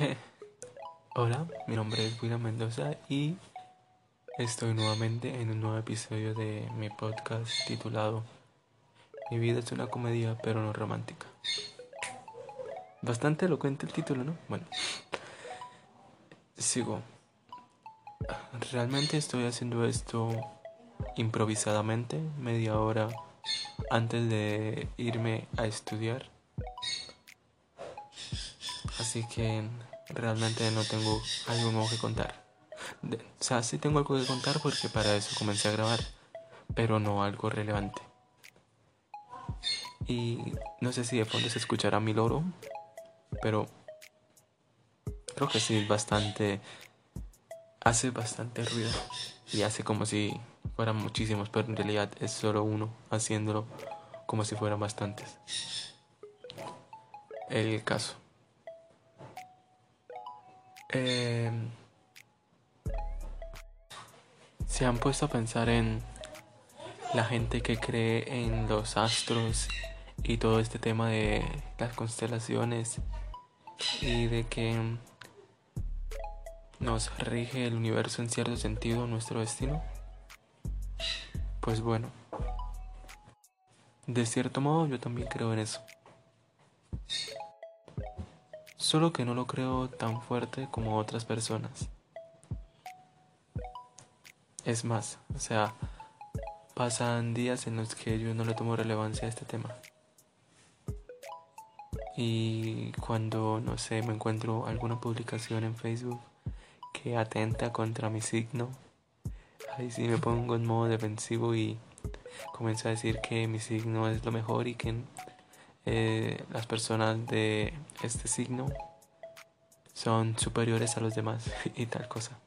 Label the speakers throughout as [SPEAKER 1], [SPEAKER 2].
[SPEAKER 1] Hola, mi nombre es William Mendoza y estoy nuevamente en un nuevo episodio de mi podcast titulado Mi vida es una comedia pero no romántica. Bastante elocuente el título, ¿no? Bueno, sigo. Realmente estoy haciendo esto improvisadamente, media hora antes de irme a estudiar. Así que realmente no tengo algo nuevo que contar. o sea, sí tengo algo que contar porque para eso comencé a grabar, pero no algo relevante. Y no sé si de fondo se escuchará mi loro, pero creo que sí bastante hace bastante ruido y hace como si fueran muchísimos, pero en realidad es solo uno haciéndolo como si fueran bastantes. El caso. Eh, se han puesto a pensar en la gente que cree en los astros y todo este tema de las constelaciones y de que nos rige el universo en cierto sentido nuestro destino? Pues bueno, de cierto modo yo también creo en eso. Solo que no lo creo tan fuerte como otras personas. Es más, o sea, pasan días en los que yo no le tomo relevancia a este tema. Y cuando, no sé, me encuentro alguna publicación en Facebook que atenta contra mi signo. Ahí sí me pongo en modo defensivo y comienzo a decir que mi signo es lo mejor y que eh, las personas de este signo son superiores a los demás y tal cosa.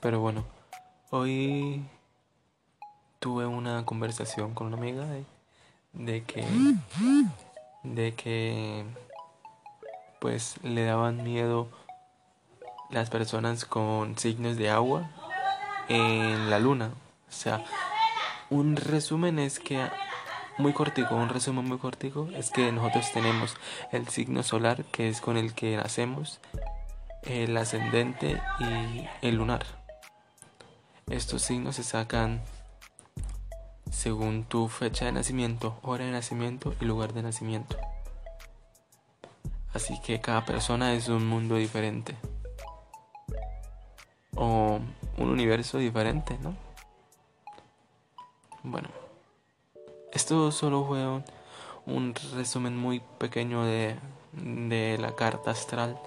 [SPEAKER 1] Pero bueno, hoy tuve una conversación con una amiga de que de que pues le daban miedo las personas con signos de agua en la luna. O sea, un resumen es que muy cortico, un resumen muy cortico es que nosotros tenemos el signo solar que es con el que nacemos, el ascendente y el lunar. Estos signos se sacan según tu fecha de nacimiento, hora de nacimiento y lugar de nacimiento. Así que cada persona es un mundo diferente. O un universo diferente, ¿no? Bueno, esto solo fue un, resumen muy pequeño de, de la carta astral.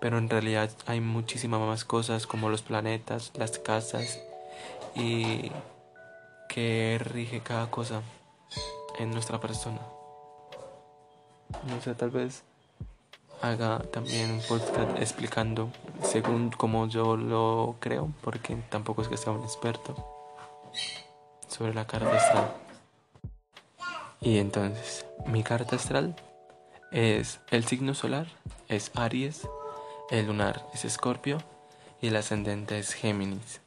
[SPEAKER 1] Pero en realidad hay muchísimas más cosas como los planetas, las casas y que rige cada cosa en nuestra persona. No sé, tal vez haga también un podcast explicando según como yo lo creo, porque tampoco es que sea un experto sobre la carta astral. Y entonces, mi carta astral es el signo solar, es Aries, el lunar es Escorpio y el ascendente es Géminis.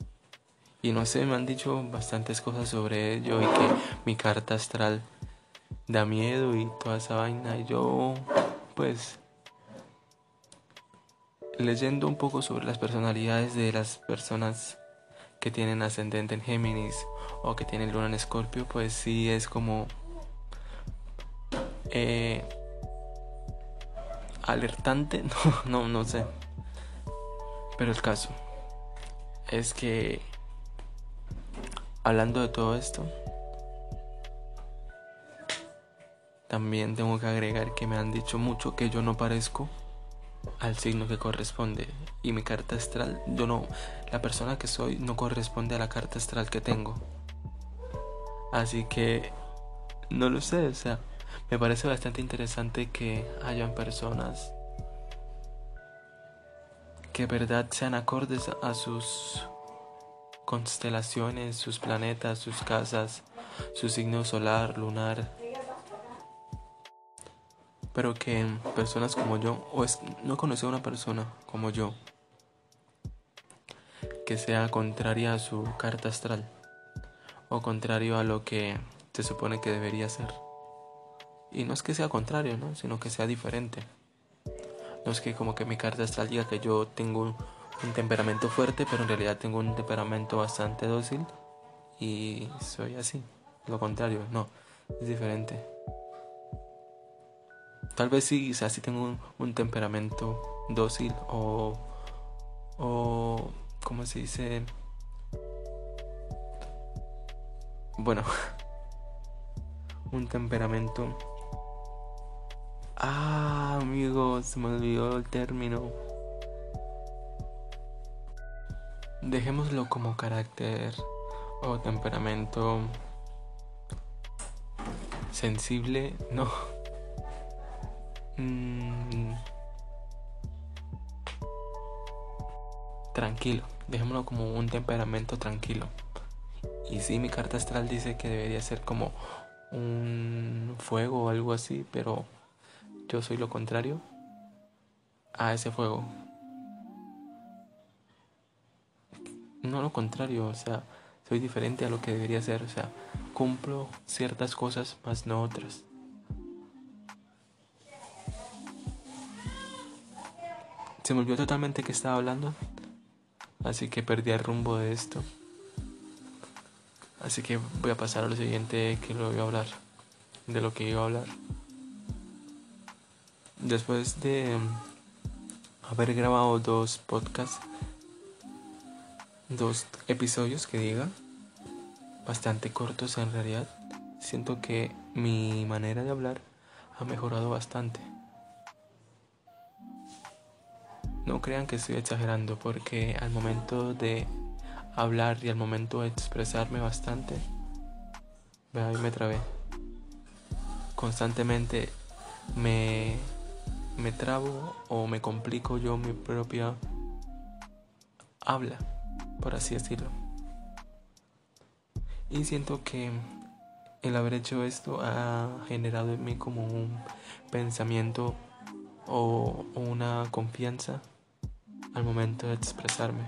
[SPEAKER 1] Y no sé, me han dicho bastantes cosas sobre ello y que mi carta astral da miedo y toda esa vaina. Y yo, pues, leyendo un poco sobre las personalidades de las personas que tienen ascendente en Géminis o que tienen luna en Escorpio, pues sí es como eh, alertante, no, no, no sé. Pero el caso es que hablando de todo esto, también tengo que agregar que me han dicho mucho que yo no parezco al signo que corresponde y mi carta astral, yo no, la persona que soy no corresponde a la carta astral que tengo. Así que no lo sé, o sea, me parece bastante interesante que hayan personas que verdad sean acordes a sus constelaciones, sus planetas, sus casas, su signo solar, lunar, pero que personas como yo, o es, no he conocido a una persona como yo, que sea contraria a su carta astral, o contrario a lo que se supone que debería ser. Y no es que sea contrario, ¿no? Sino que sea diferente. No es que como que mi carta astral diga que yo tengo un, temperamento fuerte, pero en realidad tengo un temperamento bastante dócil y soy así. Lo contrario, no, es diferente. Tal vez sí, o sea, sí tengo un, un temperamento dócil o, o, ¿cómo se dice? Bueno, un temperamento. Ah, amigos, se me olvidó el término. Dejémoslo como carácter o temperamento sensible, no. Mm. Tranquilo, dejémoslo como un temperamento tranquilo. Y sí, mi carta astral dice que debería ser como un fuego o algo así, pero yo soy lo contrario a ese fuego. No lo contrario, o sea, soy diferente a lo que debería ser, o sea, cumplo ciertas cosas, más no otras. Se me olvidó totalmente que estaba hablando, así que perdí el rumbo de esto. Así que voy a pasar a lo siguiente que lo voy a hablar, de lo que iba a hablar. Después de haber grabado dos podcasts, dos episodios que diga, bastante cortos en realidad, siento que mi manera de hablar ha mejorado bastante. No crean que estoy exagerando porque al momento de hablar y al momento de expresarme bastante, me trabé. Constantemente me, me trabo o me complico yo mi propia habla, por así decirlo. Y siento que el haber hecho esto ha generado en mí como un pensamiento o una confianza al momento de expresarme.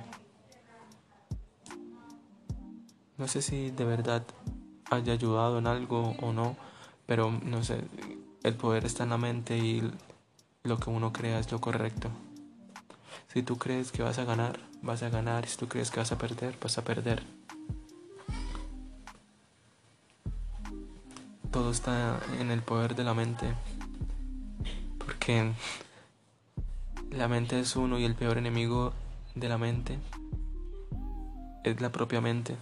[SPEAKER 1] No sé si de verdad haya ayudado en algo o no, pero no sé, el poder está en la mente y lo que uno crea es lo correcto. Si tú crees que vas a ganar, vas a ganar. Si tú crees que vas a perder, vas a perder. Todo está en el poder de la mente. Porque la mente es uno y el peor enemigo de la mente es la propia mente.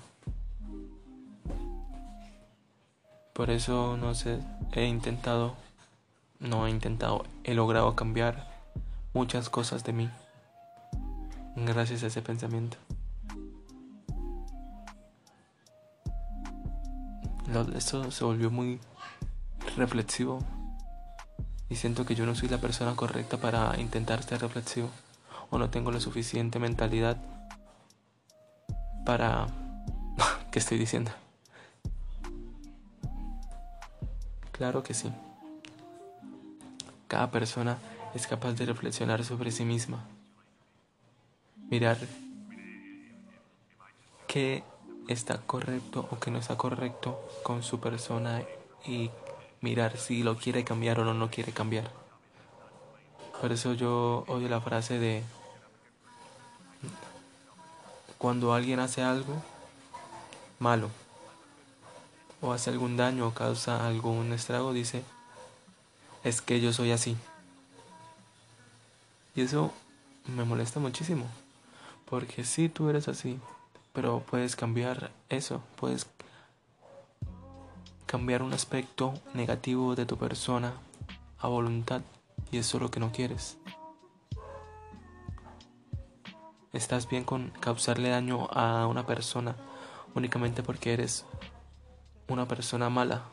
[SPEAKER 1] Por eso, no sé, he intentado, no he intentado, he logrado cambiar muchas cosas de mí gracias a ese pensamiento. Esto se volvió muy reflexivo y siento que yo no soy la persona correcta para intentar ser reflexivo o no tengo la suficiente mentalidad para... ¿Qué estoy diciendo? Claro que sí. Cada persona es capaz de reflexionar sobre sí misma. Mirar qué está correcto o qué no está correcto con su persona y mirar si lo quiere cambiar o no lo quiere cambiar. Por eso yo odio la frase de cuando alguien hace algo malo o hace algún daño o causa algún estrago, dice, es que yo soy así. Y eso me molesta muchísimo, porque sí tú eres así, pero puedes cambiar eso, puedes cambiar un aspecto negativo de tu persona a voluntad, y eso es lo que no quieres. Estás bien con causarle daño a una persona únicamente porque eres una persona mala.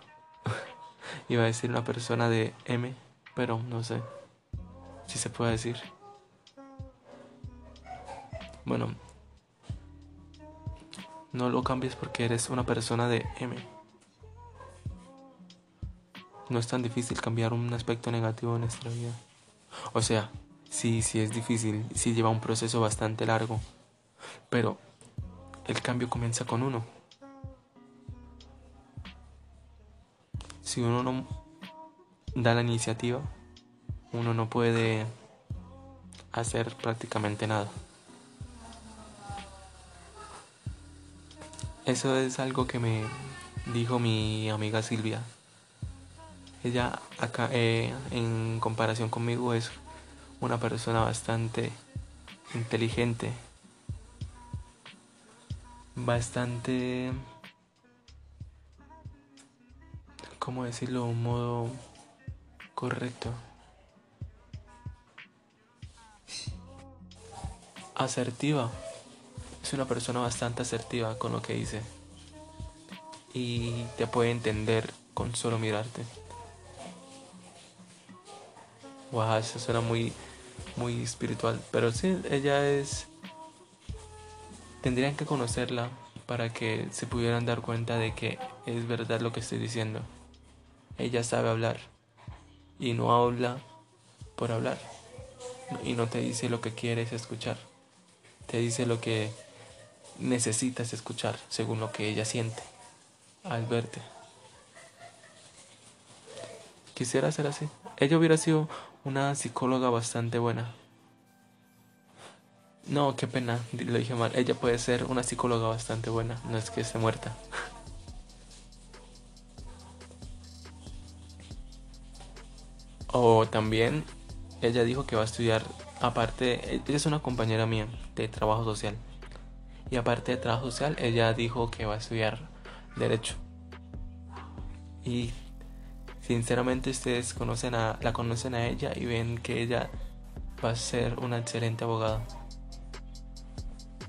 [SPEAKER 1] Iba a decir una persona de M, pero no sé si se puede decir. Bueno, no lo cambies porque eres una persona de M. No es tan difícil cambiar un aspecto negativo en nuestra vida. O sea, sí, sí es difícil, sí lleva un proceso bastante largo. Pero el cambio comienza con uno. Si uno no da la iniciativa, uno no puede hacer prácticamente nada. Eso es algo que me dijo mi amiga Silvia. Ella acá eh, en comparación conmigo es una persona bastante inteligente, bastante, ¿cómo decirlo? de Un modo correcto. Asertiva. Es una persona bastante asertiva con lo que dice. Y te puede entender con solo mirarte. Wow, eso suena muy, muy espiritual. Pero sí, ella es. Tendrían que conocerla para que se pudieran dar cuenta de que es verdad lo que estoy diciendo. Ella sabe hablar y no habla por hablar y no te dice lo que quieres escuchar. Te dice lo que necesitas escuchar según lo que ella siente al verte. Quisiera ser así. Ella hubiera sido una psicóloga bastante buena. No, qué pena, lo dije mal. Ella puede ser una psicóloga bastante buena, no es que esté muerta. O también ella dijo que va a estudiar, aparte, ella es una compañera mía de trabajo social. Y aparte de trabajo social, ella dijo que va a estudiar derecho. Y sinceramente ustedes conocen a, la conocen a ella y ven que ella va a ser una excelente abogada.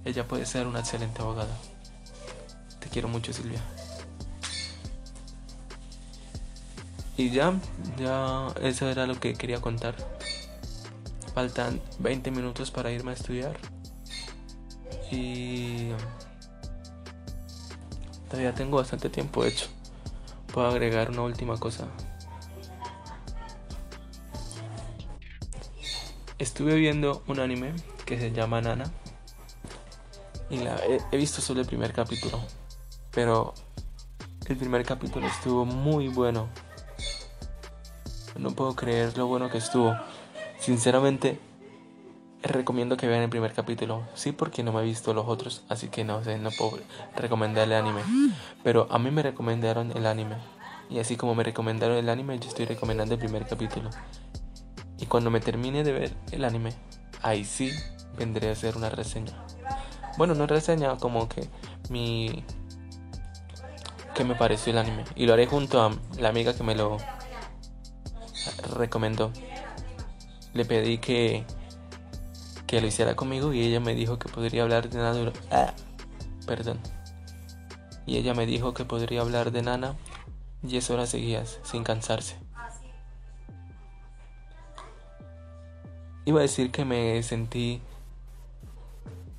[SPEAKER 1] Ella puede ser una excelente abogada. Te quiero mucho, Silvia. Y ya, ya eso era lo que quería contar. Faltan 20 minutos para irme a estudiar. Y todavía tengo bastante tiempo hecho. Puedo agregar una última cosa. Estuve viendo un anime que se llama Nana. Y la, he, visto solo el primer capítulo. Pero el primer capítulo estuvo muy bueno. No puedo creer lo bueno que estuvo. Sinceramente, recomiendo que vean el primer capítulo. Sí, porque no me he visto los otros, así que no sé, no puedo recomendarle anime. Pero a mí me recomendaron el anime. Y así como me recomendaron el anime, yo estoy recomendando el primer capítulo. Y cuando me termine de ver el anime, ahí sí vendré a hacer una reseña. Bueno, no reseña, como que mi. que me pareció el anime. Y lo haré junto a la amiga que me lo recomendó. Le pedí que que lo hiciera conmigo y ella me dijo que podría hablar de Nana. Ah, perdón. Y ella me dijo que podría hablar de Nana 10 horas seguidas sin cansarse. Iba a decir que me sentí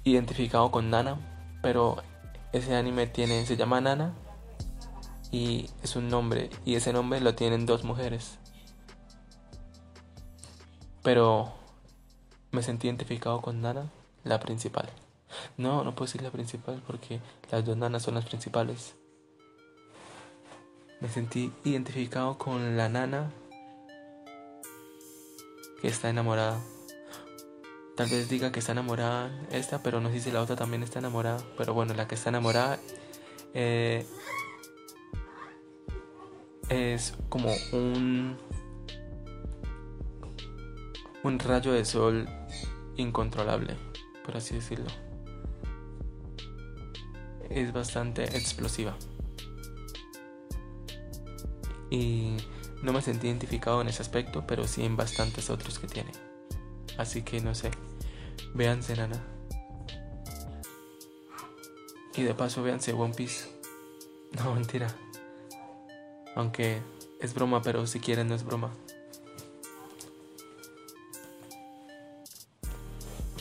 [SPEAKER 1] identificado con Nana, pero ese anime tiene se llama Nana y es un nombre y ese nombre lo tienen dos mujeres. Pero me sentí identificado con Nana, la principal. No, no puedo decir la principal porque las dos nanas son las principales. Me sentí identificado con la nana que está enamorada. Tal vez diga que está enamorada esta, pero no sé si la otra también está enamorada. Pero bueno, la que está enamorada eh, es como un un rayo de sol incontrolable, por así decirlo. Es bastante explosiva. Y no me sentí identificado en ese aspecto, pero sí en bastantes otros que tiene. Así que no sé, véanse Nana. Y de paso véanse One Piece. No, mentira. Aunque es broma, pero si quieren no es broma.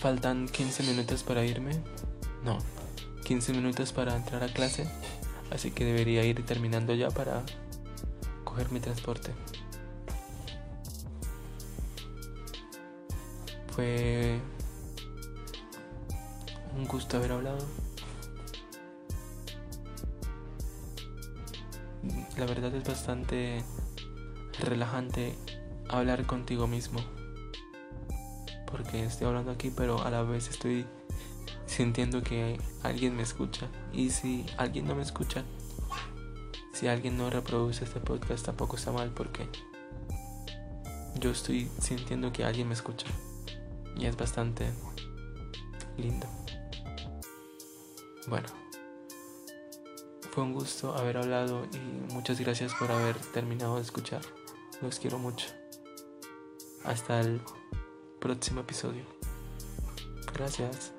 [SPEAKER 1] Faltan 15 minutos para irme. No, 15 minutos para entrar a clase. Así que debería ir terminando ya para coger mi transporte. Fue un gusto haber hablado. La verdad es bastante relajante hablar contigo mismo. Porque estoy hablando aquí, pero a la vez estoy sintiendo que alguien me escucha. Y si alguien no me escucha, si alguien no reproduce este podcast, tampoco está mal porque yo estoy sintiendo que alguien me escucha. Y es bastante lindo. Bueno, fue un gusto haber hablado y muchas gracias por haber terminado de escuchar. Los quiero mucho. Hasta el próximo episodio. Gracias.